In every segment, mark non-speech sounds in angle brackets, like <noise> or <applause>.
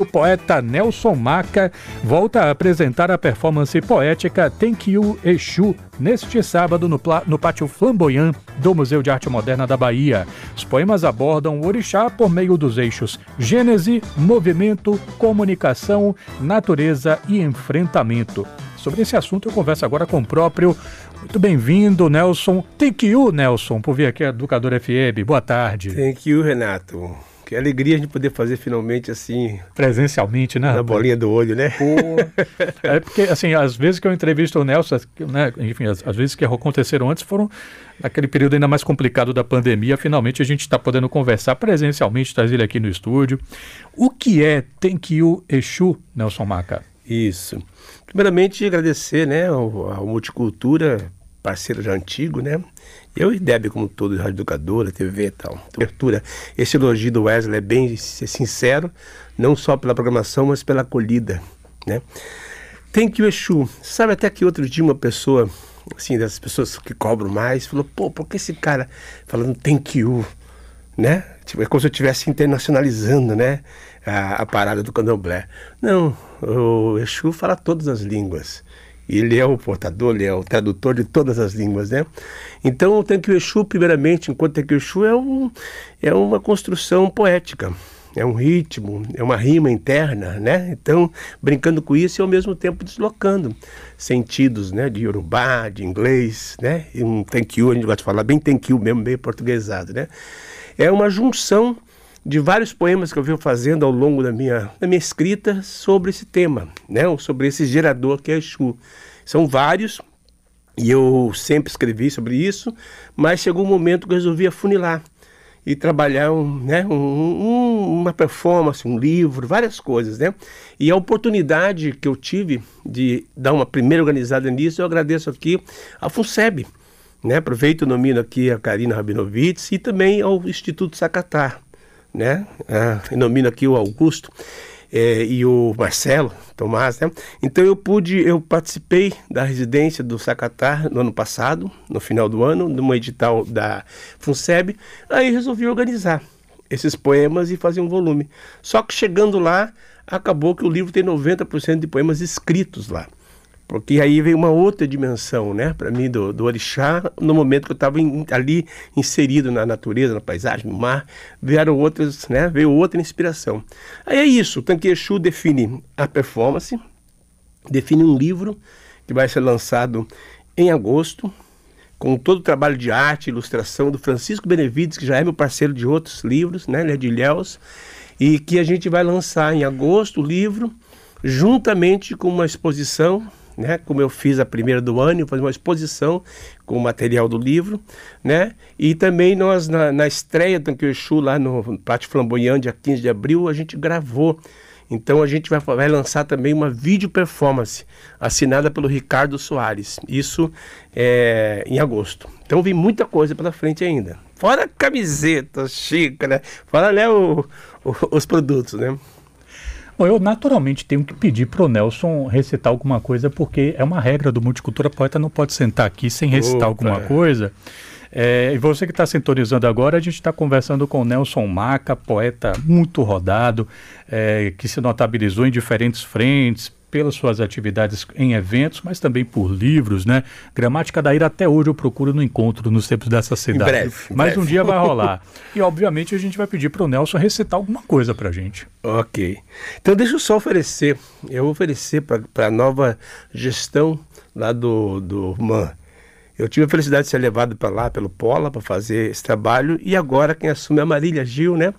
O poeta Nelson Maca volta a apresentar a performance poética Thank You Exu neste sábado no, no Pátio Flamboyant do Museu de Arte Moderna da Bahia. Os poemas abordam o orixá por meio dos eixos Gênese, movimento, comunicação, natureza e enfrentamento. Sobre esse assunto eu converso agora com o próprio. Muito bem-vindo, Nelson. Thank you, Nelson, por vir aqui a Educador FM. Boa tarde. Thank you, Renato. Que alegria a gente poder fazer finalmente assim. Presencialmente, né? Na bolinha do olho, né? Pô. É porque, assim, às vezes que eu entrevisto o Nelson, né, enfim, as, as vezes que aconteceram antes foram naquele período ainda mais complicado da pandemia. Finalmente a gente está podendo conversar presencialmente, trazer ele aqui no estúdio. O que é Tenkyu Exu, Nelson Maca? Isso. Primeiramente, agradecer né, ao, ao Multicultura, parceiro já antigo, né? Eu e Deb, como todo, rádio educadora, TV e tal. Abertura. Esse elogio do Wesley é bem sincero, não só pela programação, mas pela acolhida, né? Tem que o Exu. Sabe até que outro dia uma pessoa, assim, das pessoas que cobram mais, falou, pô, por que esse cara falando tem que o, né? Tipo, é como se eu estivesse internacionalizando, né? A, a parada do candomblé. Não, o Exu fala todas as línguas. Ele é o portador, ele é o tradutor de todas as línguas, né? Então o Tanque Exu, primeiramente, enquanto Tanque Exu é, um, é uma construção poética, é um ritmo, é uma rima interna, né? Então, brincando com isso e ao mesmo tempo deslocando sentidos, né? De Yorubá, de inglês, né? E um Thank you, a gente gosta de falar bem Thank you mesmo, bem portuguesado, né? É uma junção de vários poemas que eu venho fazendo ao longo da minha, da minha escrita sobre esse tema, né? sobre esse gerador que é Exu. São vários, e eu sempre escrevi sobre isso, mas chegou um momento que eu resolvi afunilar e trabalhar um, né, um, um, uma performance, um livro, várias coisas, né? E a oportunidade que eu tive de dar uma primeira organizada nisso, eu agradeço aqui a FUNSEB, né? Aproveito e nomino aqui a Karina Rabinovitz e também ao Instituto Sacatar, né? Ah, nomino aqui o Augusto é, e o Marcelo Tomás, né? Então eu pude, eu participei da residência do Sacatar no ano passado, no final do ano, numa edital da FUNSEB, aí resolvi organizar esses poemas e fazer um volume. Só que chegando lá, acabou que o livro tem 90% de poemas escritos lá. Porque aí veio uma outra dimensão, né, para mim, do, do orixá, no momento que eu estava ali inserido na natureza, na paisagem, no mar, vieram outras, né, veio outra inspiração. Aí é isso, o define a performance, define um livro que vai ser lançado em agosto, com todo o trabalho de arte e ilustração do Francisco Benevides, que já é meu parceiro de outros livros, né, ele é de Ilhéus, e que a gente vai lançar em agosto o livro, juntamente com uma exposição né? Como eu fiz a primeira do ano, fazer uma exposição com o material do livro, né? E também nós, na, na estreia do Exu, lá no Pátio Flamboyant, dia 15 de abril, a gente gravou. Então a gente vai, vai lançar também uma vídeo performance assinada pelo Ricardo Soares. Isso é, em agosto. Então vem muita coisa pela frente ainda. Fora camiseta, xícara, fora né, o, o, os produtos, né? Bom, eu naturalmente tenho que pedir para o Nelson recitar alguma coisa, porque é uma regra do Multicultura Poeta não pode sentar aqui sem recitar Opa. alguma coisa. É, e você que está sintonizando agora, a gente está conversando com o Nelson Maca, poeta muito rodado, é, que se notabilizou em diferentes frentes, pelas suas atividades em eventos, mas também por livros, né? Gramática da Ira até hoje eu procuro no encontro nos tempos dessa cidade. Em breve. Em mas breve. um dia vai rolar. <laughs> e obviamente a gente vai pedir para o Nelson recitar alguma coisa para gente. Ok. Então deixa eu só oferecer. Eu vou oferecer para a nova gestão lá do, do MAN. Eu tive a felicidade de ser levado para lá pelo Pola para fazer esse trabalho e agora quem assume é a Marília Gil, né?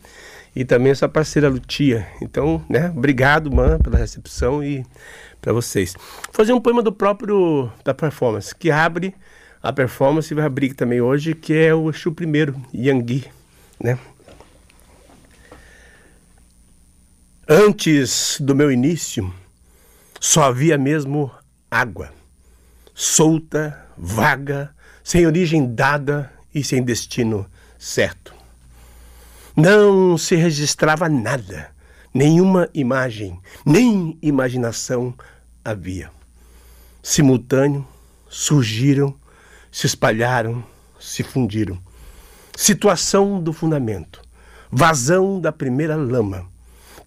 E também essa parceira Lutia. Então, né, obrigado, man, pela recepção e para vocês. Vou fazer um poema do próprio da performance, que abre a performance e vai abrir também hoje, que é o Exu primeiro, Yangui, né? Antes do meu início, só havia mesmo água, solta, vaga, sem origem dada e sem destino certo. Não se registrava nada, nenhuma imagem, nem imaginação havia. Simultâneo, surgiram, se espalharam, se fundiram. Situação do fundamento, vazão da primeira lama,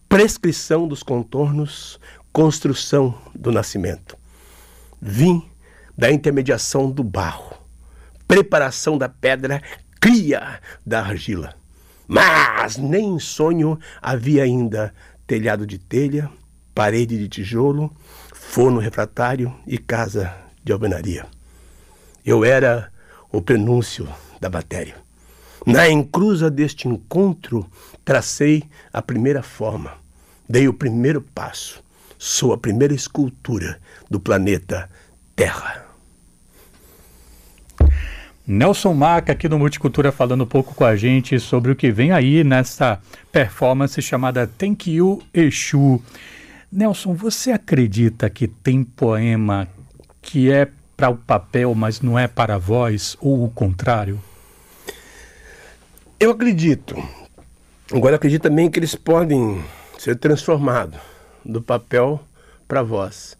prescrição dos contornos, construção do nascimento. Vim da intermediação do barro, preparação da pedra, cria da argila. Mas nem em sonho havia ainda telhado de telha, parede de tijolo, forno refratário e casa de alvenaria. Eu era o prenúncio da matéria. Na encruza deste encontro, tracei a primeira forma, dei o primeiro passo. Sou a primeira escultura do planeta Terra. Nelson Maca aqui no Multicultura falando um pouco com a gente sobre o que vem aí nessa performance chamada Thank You Exu. Nelson, você acredita que tem poema que é para o papel, mas não é para a voz, ou o contrário? Eu acredito. Agora acredito também que eles podem ser transformados do papel para a voz.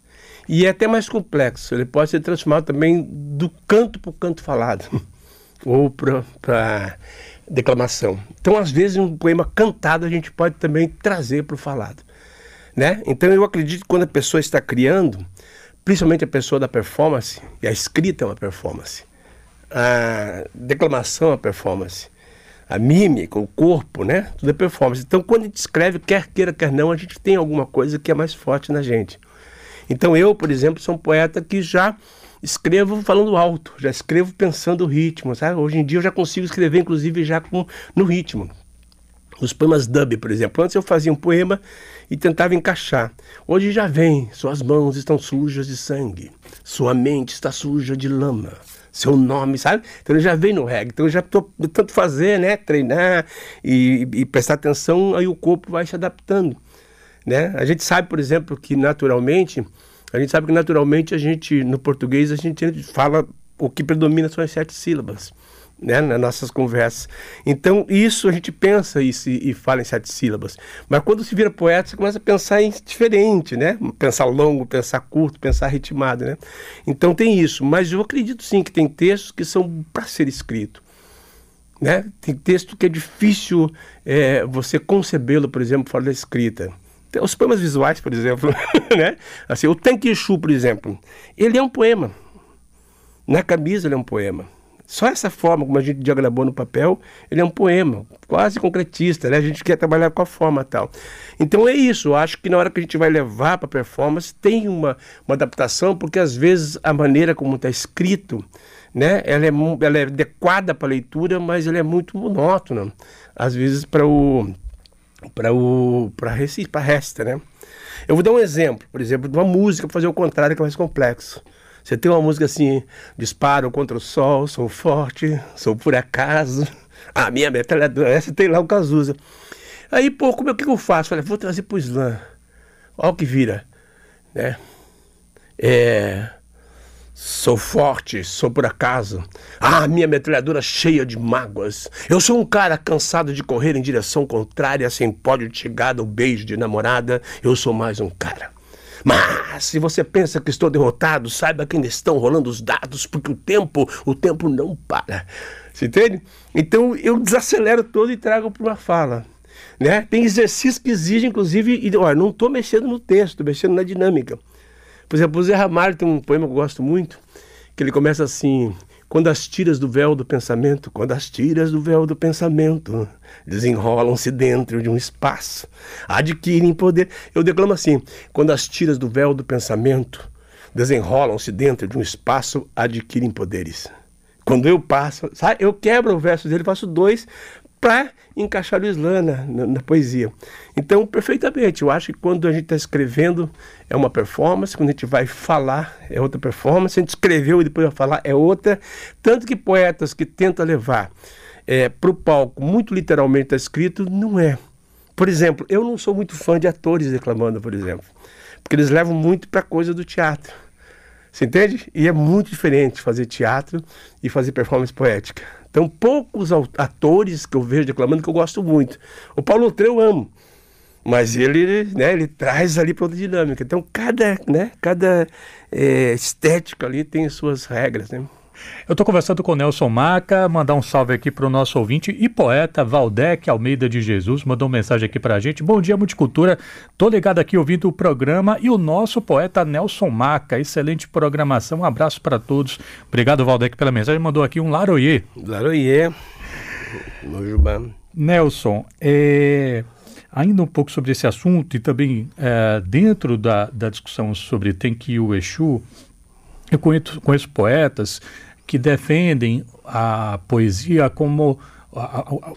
E é até mais complexo, ele pode ser transformado também do canto para o canto falado, <laughs> ou para declamação. Então, às vezes, um poema cantado a gente pode também trazer para o falado. Né? Então, eu acredito que quando a pessoa está criando, principalmente a pessoa da performance, e a escrita é uma performance, a declamação é uma performance, a mímica, o corpo, né? Tudo é performance. Então, quando a gente escreve, quer queira, quer não, a gente tem alguma coisa que é mais forte na gente. Então eu, por exemplo, sou um poeta que já escrevo falando alto, já escrevo pensando o ritmo, sabe? Hoje em dia eu já consigo escrever, inclusive, já com, no ritmo. Os poemas dub, por exemplo. Antes eu fazia um poema e tentava encaixar. Hoje já vem, suas mãos estão sujas de sangue, sua mente está suja de lama, seu nome, sabe? Então ele já vem no reggae. Então eu já estou tanto fazer, né? Treinar e, e prestar atenção, aí o corpo vai se adaptando. Né? A gente sabe, por exemplo, que naturalmente, a gente sabe que naturalmente a gente, no português, a gente fala, o que predomina são as sete sílabas. Né, nas nossas conversas. Então, isso a gente pensa isso e, e, fala em sete sílabas. Mas quando se vira poeta, você começa a pensar em diferente, né? Pensar longo, pensar curto, pensar ritmado, né? Então tem isso. Mas eu acredito sim que tem textos que são para ser escrito. Né? Tem texto que é difícil é, você concebê-lo, por exemplo, fora da escrita. Os poemas visuais, por exemplo, <laughs> né? Assim, o Tanquechu, por exemplo, ele é um poema. Na camisa ele é um poema. Só essa forma como a gente diagramou no papel, ele é um poema, quase concretista, né? A gente quer trabalhar com a forma tal. Então é isso, acho que na hora que a gente vai levar para performance, tem uma, uma adaptação, porque às vezes a maneira como está escrito, né? Ela é, ela é adequada para a leitura, mas ela é muito monótona, às vezes para o para o para Recife, para Resta, né? Eu vou dar um exemplo, por exemplo, de uma música para fazer o contrário que é mais complexo. Você tem uma música assim, disparo contra o sol, sou forte, sou por acaso. <laughs> A minha metralhadora, essa tem lá o Cazuza. Aí, pô, como é que eu faço? Falei, vou trazer pro slam. Olha o que vira, né? É Sou forte, sou por acaso. Ah, minha metralhadora cheia de mágoas. Eu sou um cara cansado de correr em direção contrária, sem pódio de chegada ou beijo de namorada. Eu sou mais um cara. Mas se você pensa que estou derrotado, saiba que ainda estão rolando os dados, porque o tempo, o tempo não para. Você entende? Então eu desacelero todo e trago para uma fala. Né? Tem exercícios que exigem, inclusive, e, olha, não estou mexendo no texto, estou mexendo na dinâmica. Por exemplo, o Zé Ramalho tem um poema que eu gosto muito, que ele começa assim: Quando as tiras do véu do pensamento, quando as tiras do véu do pensamento desenrolam-se dentro de um espaço, adquirem poder. Eu declamo assim: Quando as tiras do véu do pensamento desenrolam-se dentro de um espaço, adquirem poderes. Quando eu passo, sabe, eu quebro o verso dele, faço dois para encaixar o Islã na, na, na, poesia. Então, perfeitamente, eu acho que quando a gente está escrevendo é uma performance, quando a gente vai falar é outra performance, a gente escreveu e depois vai falar é outra. Tanto que poetas que tentam levar é, para o palco, muito literalmente está escrito, não é. Por exemplo, eu não sou muito fã de atores declamando, por exemplo, porque eles levam muito para coisa do teatro. Você entende? E é muito diferente fazer teatro e fazer performance poética. Então, poucos atores que eu vejo declamando que eu gosto muito. O Paulo Tre eu amo, mas ele, né, ele traz ali para outra dinâmica. Então, cada, né, cada é, estética ali tem suas regras, né? Eu estou conversando com o Nelson Maca, mandar um salve aqui para o nosso ouvinte e poeta Valdec Almeida de Jesus, mandou uma mensagem aqui para a gente. Bom dia, Multicultura. Tô ligado aqui ouvindo o programa e o nosso poeta Nelson Maca. Excelente programação. Um abraço para todos. Obrigado, Valdec, pela mensagem. Mandou aqui um Laroyer. Laroyer. Nelson, é, ainda um pouco sobre esse assunto e também é, dentro da, da discussão sobre Tenkiu Exu, eu conheço, conheço poetas que defendem a poesia como a, a, a,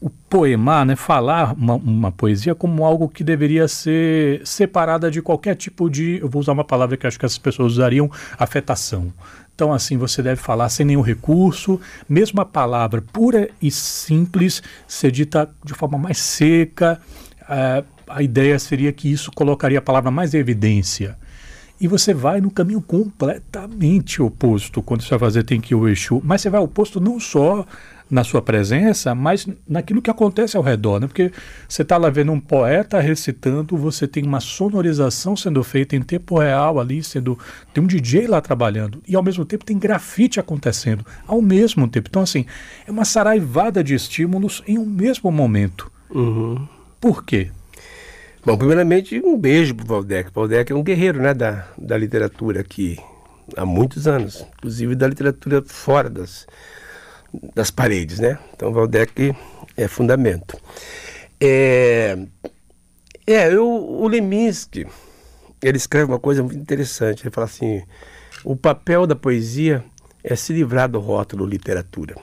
o poemar, né, falar uma, uma, poesia como algo que deveria ser separada de qualquer tipo de, eu vou usar uma palavra que acho que as pessoas usariam, afetação. Então, assim, você deve falar sem nenhum recurso, mesmo a palavra pura e simples ser dita de forma mais seca. Uh, a ideia seria que isso colocaria a palavra mais em evidência. E você vai no caminho completamente oposto quando você vai fazer Tem que o Exu. Mas você vai oposto não só na sua presença, mas naquilo que acontece ao redor, né? Porque você está lá vendo um poeta recitando, você tem uma sonorização sendo feita em tempo real ali, sendo tem um DJ lá trabalhando e ao mesmo tempo tem grafite acontecendo ao mesmo tempo. Então assim é uma saraivada de estímulos em um mesmo momento. Uhum. Por quê? Bom, primeiramente, um beijo para o Valdec. Valdec é um guerreiro né, da, da literatura aqui há muitos anos, inclusive da literatura fora das, das paredes, né? Então, Valdec é fundamento. É, é eu, o Leminski, ele escreve uma coisa muito interessante. Ele fala assim: o papel da poesia é se livrar do rótulo literatura.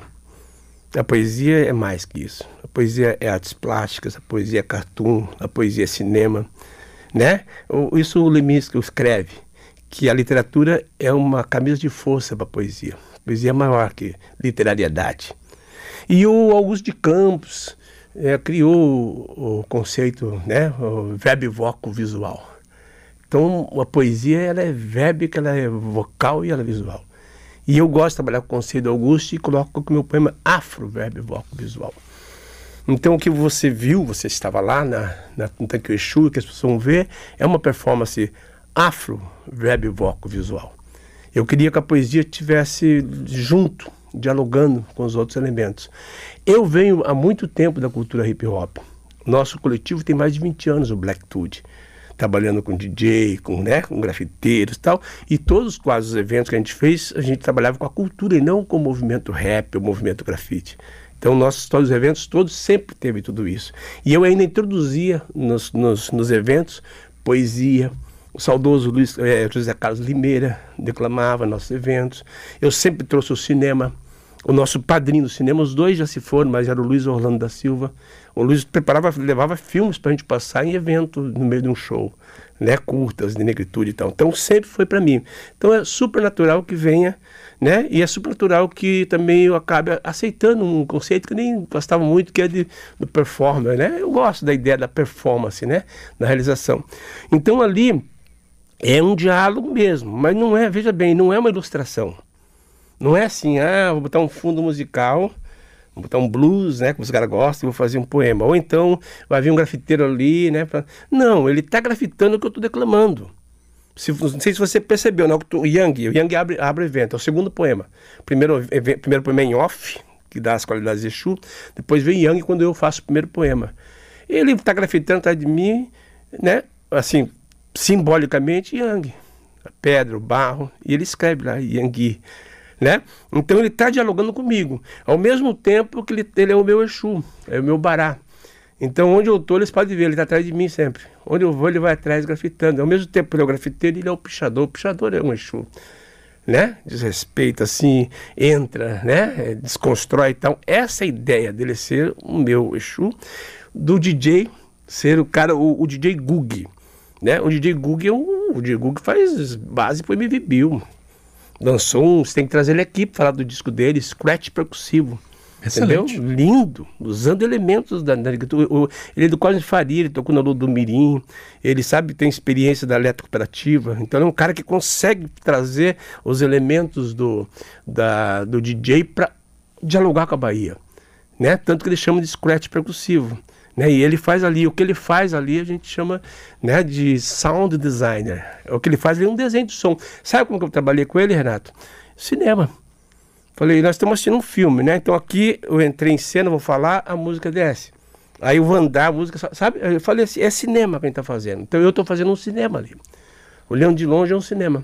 A poesia é mais que isso. Poesia é artes plásticas, a poesia é cartoon, a poesia é cinema, né? Isso o Leminski escreve, que a literatura é uma camisa de força para a poesia. A poesia é maior que literariedade. E o Augusto de Campos é, criou o, conceito, né? O verbo voco visual. Então, a poesia ela é vébica, ela é vocal e ela é visual. E eu gosto de trabalhar com o conceito do Augusto e coloco o meu poema afro, verbo voco visual. Então o que você viu, você estava lá na, na, no Tanque que as pessoas vão ver, é uma performance afro, verbo voco visual. Eu queria que a poesia estivesse junto, dialogando com os outros elementos. Eu venho há muito tempo da cultura hip hop. Nosso coletivo tem mais de 20 anos, o Black Tude trabalhando com DJ, com, né, com grafiteiros e tal. E todos quase os eventos que a gente fez, a gente trabalhava com a cultura e não com o movimento rap, o movimento grafite. Então, nossos todos os eventos todos sempre teve tudo isso. E eu ainda introduzia nos, nos, nos eventos poesia. O saudoso Luiz, é, José Carlos Limeira declamava nossos eventos. Eu sempre trouxe o cinema. O nosso padrinho do cinema, os dois já se foram, mas era o Luiz Orlando da Silva. O Luiz preparava, levava filmes para a gente passar em evento no meio de um show, né, curtas de negritude e tal. Então sempre foi para mim. Então é super natural que venha, né? E é super natural que também eu acabe aceitando um conceito que nem gostava muito, que é de, do performer, né? Eu gosto da ideia da performance, né, da realização. Então ali é um diálogo mesmo, mas não é, veja bem, não é uma ilustração. Não é assim, ah, vou botar um fundo musical Vou botar um blues, né? Como os caras gostam, vou fazer um poema. Ou então vai vir um grafiteiro ali, né? Pra... Não, ele está grafitando o que eu estou declamando. Se, não sei se você percebeu, né? O Yang, o Yang abre, abre evento, é o segundo poema. Primeiro, primeiro poema é em off, que dá as qualidades de Exu. Depois vem Yang quando eu faço o primeiro poema. Ele está grafitando atrás de mim, né? Assim, simbolicamente, Yang. A pedra, o barro. E ele escreve lá, Yang né? Então ele está dialogando comigo, ao mesmo tempo que ele, ele é o meu Exu, é o meu Bará. Então onde eu estou, eles podem ver, ele está atrás de mim sempre. Onde eu vou, ele vai atrás grafitando. Ao mesmo tempo que ele é o grafiteiro, ele é o pichador. O pichador é um Exu, né? Desrespeita, assim, entra, né? É, desconstrói e tal. Essa é ideia dele ser o meu Exu, do DJ ser o cara, o, o DJ Gug, né? O DJ Gug é o, o DJ Gug faz base para o MV Bill, lançou um, você tem que trazer ele aqui para falar do disco dele, Scratch Percussivo. Excelente. Entendeu? Lindo, usando elementos da, da Ele é do Cosme Faria, ele tocou na Lua do Mirim, ele sabe tem experiência da eletrocooperativa, então é um cara que consegue trazer os elementos do, da, do DJ para dialogar com a Bahia. Né? Tanto que ele chama de scratch percussivo. Né? E ele faz ali, o que ele faz ali a gente chama né, de sound designer. O que ele faz ali é um desenho de som. Sabe como que eu trabalhei com ele, Renato? Cinema. Falei, nós estamos assistindo um filme, né? Então aqui eu entrei em cena, vou falar, a música desce. Aí eu vou andar, a música, sabe? Eu falei assim, é cinema que a gente está fazendo. Então eu estou fazendo um cinema ali. Olhando de longe é um cinema.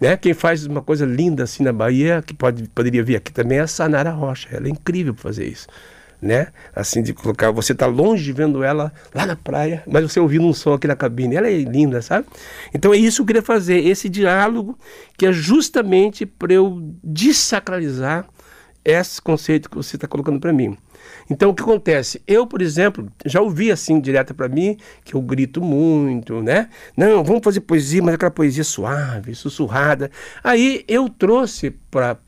Né? Quem faz uma coisa linda assim na Bahia, que pode, poderia vir aqui também, é a Sanara Rocha. Ela é incrível para fazer isso né? Assim, de colocar, você tá longe vendo ela lá na praia, mas você ouvindo um som aqui na cabine. Ela é linda, sabe? Então é isso que eu queria fazer, esse diálogo que é justamente para eu desacralizar esse conceito que você está colocando para mim. Então, o que acontece? Eu, por exemplo, já ouvi assim direto para mim, que eu grito muito, né? Não, vamos fazer poesia, mas aquela poesia suave, sussurrada. Aí eu trouxe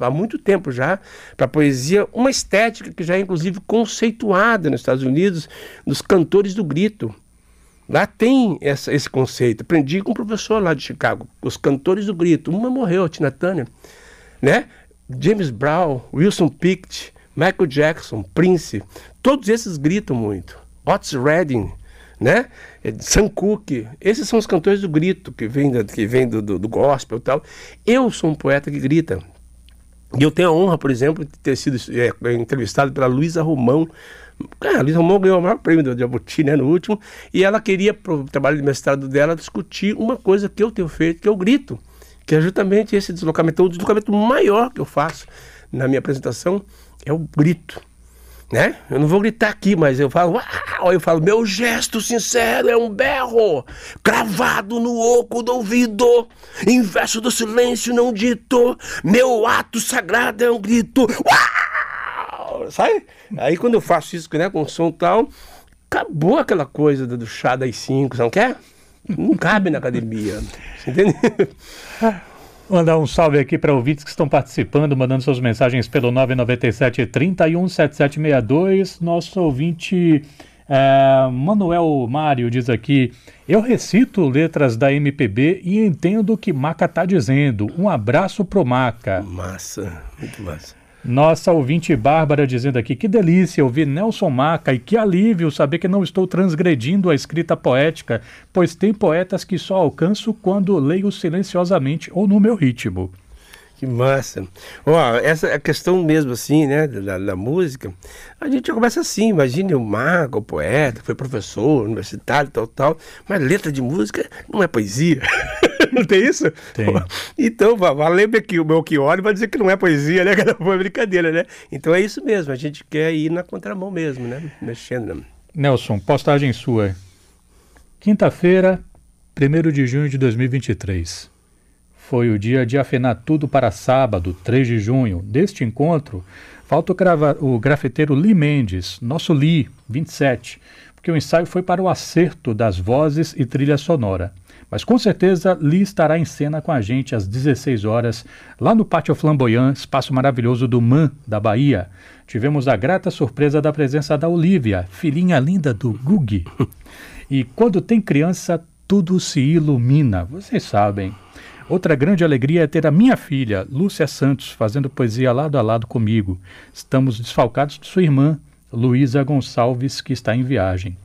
há muito tempo já para poesia uma estética que já é inclusive conceituada nos Estados Unidos, dos cantores do grito. Lá tem essa, esse conceito. Aprendi com um professor lá de Chicago, os cantores do grito. Uma morreu, a Tina Turner, né? James Brown, Wilson Pickett, Michael Jackson, Prince, todos esses gritam muito. Otis Redding, né? É, Sam Cooke, esses são os cantores do grito, que vem, da, que vem do, do, do gospel e tal. Eu sou um poeta que grita. E eu tenho a honra, por exemplo, de ter sido é, entrevistado pela Luísa Romão. Ah, a Luísa Romão ganhou o maior prêmio do Jabuti, né, no último, e ela queria, para o trabalho de mestrado dela, discutir uma coisa que eu tenho feito, que é o grito, que é justamente esse deslocamento, o deslocamento maior que eu faço na minha apresentação, é o grito. Né? Eu não vou gritar aqui, mas eu falo, uau! Eu falo, meu gesto sincero é um berro, cravado no oco do ouvido, inverso do silêncio não dito, meu ato sagrado é um grito, uau! Sabe? Aí quando eu faço isso né, com som tal, acabou aquela coisa do chá das cinco, você não quer? Não cabe na academia, entende? <laughs> Mandar um salve aqui para ouvintes que estão participando, mandando suas mensagens pelo 997 31 7762. Nosso ouvinte é, Manuel Mário diz aqui: Eu recito letras da MPB e entendo o que Maca está dizendo. Um abraço pro Maca. Massa, muito massa. Nossa ouvinte Bárbara dizendo aqui: que delícia ouvir Nelson Maca e que alívio saber que não estou transgredindo a escrita poética, pois tem poetas que só alcanço quando leio silenciosamente ou no meu ritmo. Que massa. Ó, essa é questão mesmo assim, né, da, da música, a gente começa assim, imagine o mago, o poeta, foi professor, universitário, tal, tal, mas letra de música não é poesia. <laughs> não tem isso? Tem. <laughs> Então, lembra que o meu que olha vai dizer que não é poesia, né? <laughs> Que foi brincadeira, né? Então é isso mesmo, a gente quer ir na contramão mesmo, né? Mexendo. Nelson, postagem sua. Quinta-feira, 1 de junho de 2023. Foi o dia de afinar tudo para sábado, 3 de junho. Deste encontro, falta o, grava o grafiteiro Lee Mendes, nosso Lee, 27, porque o ensaio foi para o acerto das vozes e trilha sonora. Mas com certeza Lee estará em cena com a gente às 16 horas, lá no Pátio Flamboyant, espaço maravilhoso do MAN, da Bahia. Tivemos a grata surpresa da presença da Olivia, filhinha linda do Gugi. E quando tem criança, tudo se ilumina, vocês sabem. Outra grande alegria é ter a minha filha, Lúcia Santos, fazendo poesia lado a lado comigo. Estamos desfalcados de sua irmã, Luísa Gonçalves, que está em viagem.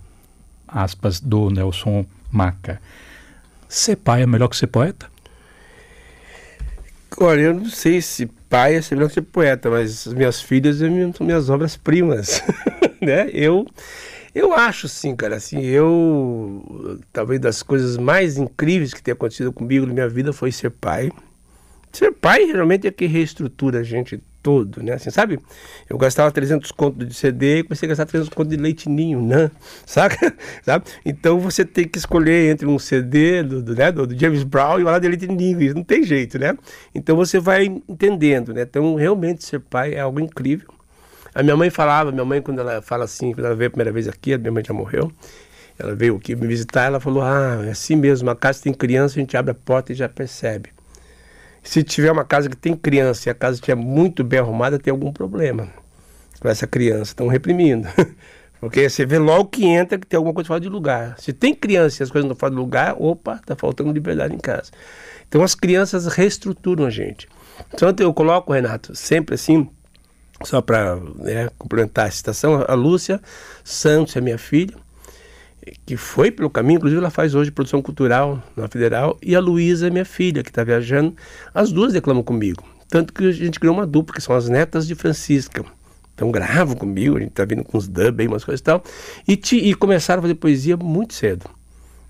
Aspas do Nelson Maca. Ser pai é melhor que ser poeta? Olha, eu não sei se pai é melhor que ser poeta, mas as minhas filhas são minhas obras-primas, <laughs> né? Eu eu acho sim, cara, assim, eu talvez das coisas mais incríveis que tem acontecido comigo na minha vida foi ser pai. Ser pai realmente é que reestrutura a gente todo, né? Assim, sabe? Eu gastava 300 contos de CD e comecei a gastar 300 contos de leite ninho, né? <laughs> Saca? Sabe? Então você tem que escolher entre um CD do, do, né? do, do James Brown e uma lá de leite ninho, isso não tem jeito, né? Então você vai entendendo, né? Então realmente ser pai é algo incrível. A minha mãe falava, minha mãe, quando ela fala assim, quando ela veio a primeira vez aqui, a minha mãe já morreu, ela veio aqui me visitar, ela falou: Ah, é assim mesmo, a casa tem criança, a gente abre a porta e já percebe. Se tiver uma casa que tem criança e a casa estiver muito bem arrumada, tem algum problema com essa criança, estão reprimindo. <laughs> Porque você vê logo que entra que tem alguma coisa fora de lugar. Se tem criança e as coisas não fora de lugar, opa, tá faltando liberdade em casa. Então as crianças reestruturam a gente. Então eu coloco, Renato, sempre assim, só para né, complementar a citação, a Lúcia Santos é minha filha, que foi pelo caminho, inclusive ela faz hoje produção cultural na Federal, e a Luísa minha filha, que está viajando. As duas declamam comigo. Tanto que a gente criou uma dupla, que são as netas de Francisca. Então gravam comigo, a gente tá vindo com uns dub aí, umas coisas e tal. E, te, e começaram a fazer poesia muito cedo.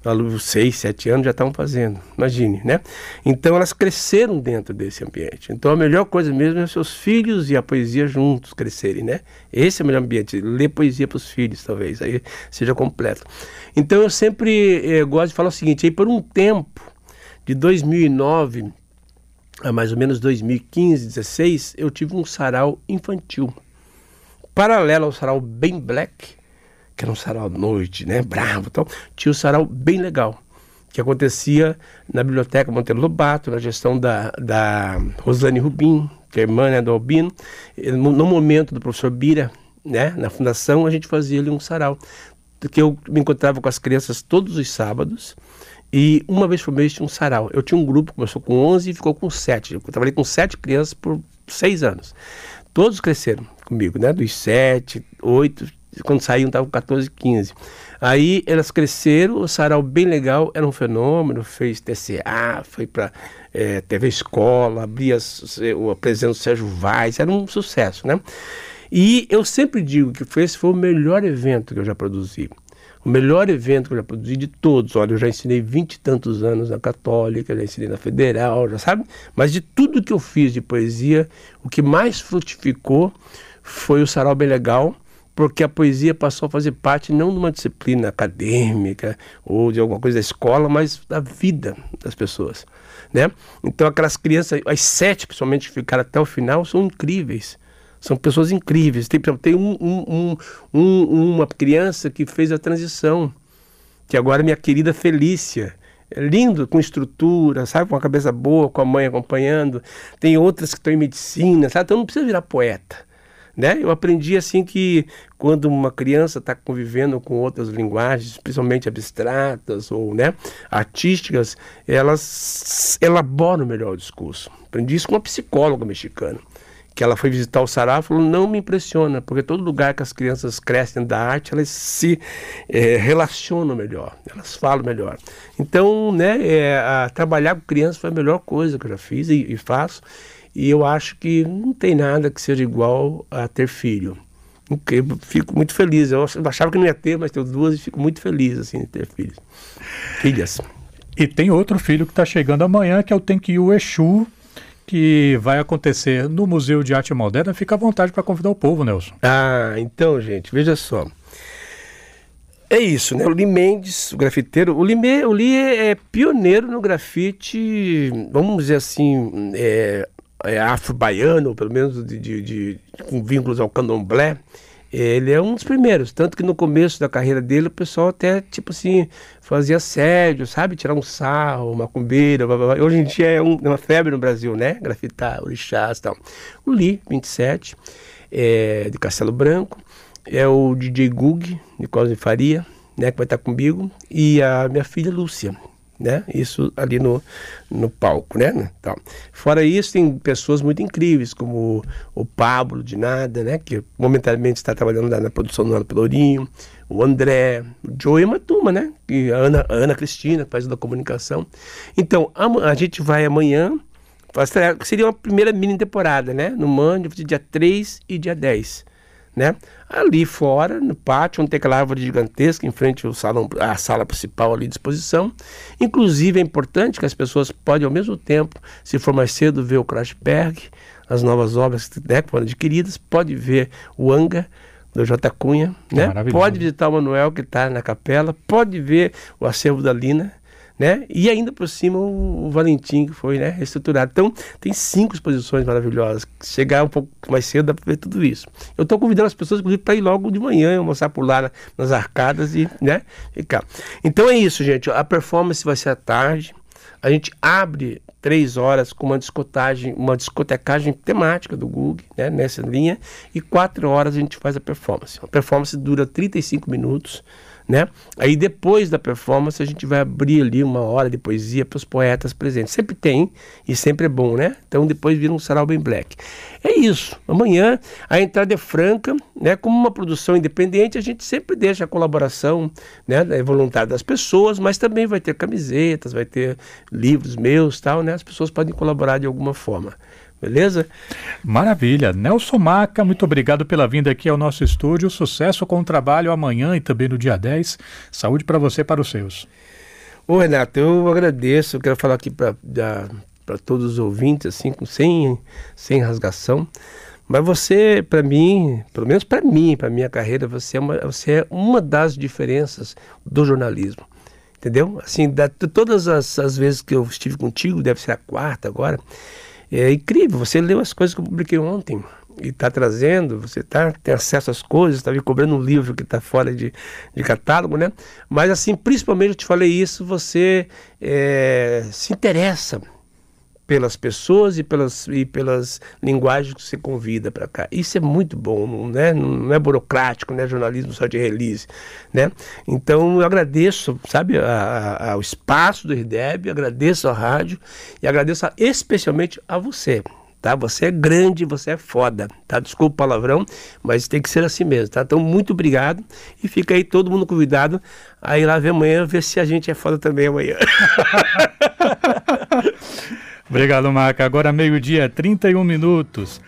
Alunos seis, sete anos já estavam fazendo, imagine, né? Então elas cresceram dentro desse ambiente. Então a melhor coisa mesmo é seus filhos e a poesia juntos crescerem, né? Esse é o melhor ambiente, ler poesia para os filhos, talvez, aí seja completo. Então eu sempre eh, gosto de falar o seguinte, aí por um tempo, de 2009 a mais ou menos 2015, 16, eu tive um sarau infantil paralelo ao sarau bem black, que era um sarau à noite, né, bravo então, tinha um sarau bem legal, que acontecia na Biblioteca Monteiro Lobato, na gestão da, da Rosane Rubim, que é irmã né, do Albino. No momento do professor Bira, né, na fundação, a gente fazia ali um sarau, que eu me encontrava com as crianças todos os sábados, e uma vez por mês tinha um sarau. Eu tinha um grupo, começou com 11 e ficou com 7. Eu trabalhei com 7 crianças por 6 anos. Todos cresceram comigo, né? Dos 7, 8, quando saíam estavam 14, 15. Aí elas cresceram, o sarau bem legal, era um fenômeno, fez TCA, foi para é, TV Escola, abria a presença do Sérgio Vaz, era um sucesso, né? E eu sempre digo que foi, esse foi o melhor evento que eu já produzi o melhor evento que eu já produzi de todos. Olha, eu já ensinei vinte e tantos anos na Católica, já ensinei na Federal, já sabe? Mas de tudo que eu fiz de poesia, o que mais frutificou foi o Sarau Bem Legal, porque a poesia passou a fazer parte não de uma disciplina acadêmica ou de alguma coisa da escola, mas da vida das pessoas. Né? Então aquelas crianças, as sete principalmente que ficaram até o final, são incríveis. São pessoas incríveis. Tem, tem um, um, um, uma criança que fez a transição, que agora é minha querida Felícia. É lindo, com estrutura, sabe? Com a cabeça boa, com a mãe acompanhando. Tem outras que estão em medicina, sabe? Então não precisa virar poeta. Né? Eu aprendi assim que quando uma criança está convivendo com outras linguagens, principalmente abstratas ou né, artísticas, elas elaboram melhor o discurso. Aprendi isso com uma psicóloga mexicana que ela foi visitar o Sará, falou, não me impressiona, porque todo lugar que as crianças crescem da arte, elas se é, relacionam melhor, elas falam melhor. Então, né, é, a, trabalhar com crianças foi a melhor coisa que eu já fiz e, e faço, e eu acho que não tem nada que seja igual a ter filho. Eu fico muito feliz. Eu achava que não ia ter, mas tenho duas e fico muito feliz assim, de ter filhos. Filhas. E tem outro filho que está chegando amanhã, que é o Tenkiu Exu, que vai acontecer no Museu de Arte Moderna. Fica à vontade para convidar o povo, Nelson. Ah, então, gente, veja só. É isso, né? O Lee Mendes, o grafiteiro. O Lee, o Lee é pioneiro no grafite, vamos dizer assim, é, é afro-baiano, pelo menos de, de, de, com vínculos ao candomblé. Ele é um dos primeiros, tanto que no começo da carreira dele o pessoal até, tipo assim, fazia assédio, sabe? Tirar um sarro, macumbeira, blá, blá, blá. Hoje em dia é, um, é, uma febre no Brasil, né? Grafitar, orixás e tal. O Li, 27, é, de Castelo Branco, é o DJ Gug, de Cosme Faria, né? Que vai estar comigo, e a minha filha Lúcia, né? Isso ali no, no palco, né? Então, fora isso, tem pessoas muito incríveis, como o Pablo de Nada, né? Que momentaneamente está trabalhando na, na produção do Ana Pelourinho, o André, o Joe e uma turma, né? E a Ana, a Ana Cristina, faz da comunicação. Então, a, a gente vai amanhã, seria uma primeira mini temporada, né? No Mande, dia 3 e dia 10 né? Ali fora, no pátio, onde tem aquela árvore gigantesca em frente ao salão, à sala principal ali à disposição. Inclusive é importante que as pessoas podem ao mesmo tempo, se for mais cedo, ver o Crashberg, as novas obras né, que foram adquiridas, pode ver o Anga, do J. Cunha, né? pode visitar o Manuel que está na capela, pode ver o acervo da Lina, né? E ainda por cima o, o Valentim, que foi né, reestruturado. Então, tem cinco exposições maravilhosas. Chegar um pouco mais cedo dá para ver tudo isso. Eu estou convidando as pessoas, inclusive, para ir logo de manhã, mostrar por lá nas arcadas e né, ficar. Então é isso, gente. A performance vai ser à tarde. A gente abre três horas com uma discotagem, uma discotecagem temática do Google, né, nessa linha, e quatro horas a gente faz a performance. A performance dura 35 minutos né? Aí depois da performance a gente vai abrir ali uma hora de poesia para os poetas presentes. Sempre tem e sempre é bom, né? Então depois vira um sarau bem black. É isso. Amanhã a entrada é franca, né? Como uma produção independente, a gente sempre deixa a colaboração, né, voluntária das pessoas, mas também vai ter camisetas, vai ter livros meus, tal, né? As pessoas podem colaborar de alguma forma. Beleza? Maravilha. Nelson Maca, muito obrigado pela vinda aqui ao nosso estúdio. Sucesso com o trabalho amanhã e também no dia 10. Saúde para você e para os seus. Ô Renato, eu agradeço, eu quero falar aqui para todos os ouvintes, assim, sem, sem rasgação. Mas você, para mim, pelo menos para mim, para minha carreira, você é, uma, você é uma das diferenças do jornalismo. Entendeu? Assim, da, todas as, as vezes que eu estive contigo, deve ser a quarta agora, é incrível. Você leu as coisas que eu publiquei ontem e está trazendo, você tá, tem acesso às coisas, está me cobrando um livro que está fora de, de catálogo, né? Mas assim, principalmente eu te falei isso, você é, se interessa pelas pessoas e pelas, e pelas linguagens que você convida para cá. Isso é muito bom, não é, não é burocrático, não é jornalismo só de release, né? Então eu agradeço, sabe, a, a, espaço do IRDEB, agradeço a rádio e agradeço a, especialmente a você, tá? Você é grande, você é foda, tá? Desculpa o palavrão, mas tem que ser assim mesmo, tá? Então muito obrigado e fica aí todo mundo convidado aí lá ver amanhã, ver se a gente é foda também amanhã. <laughs> Obrigado, Maca. Agora meio-dia, 31 minutos.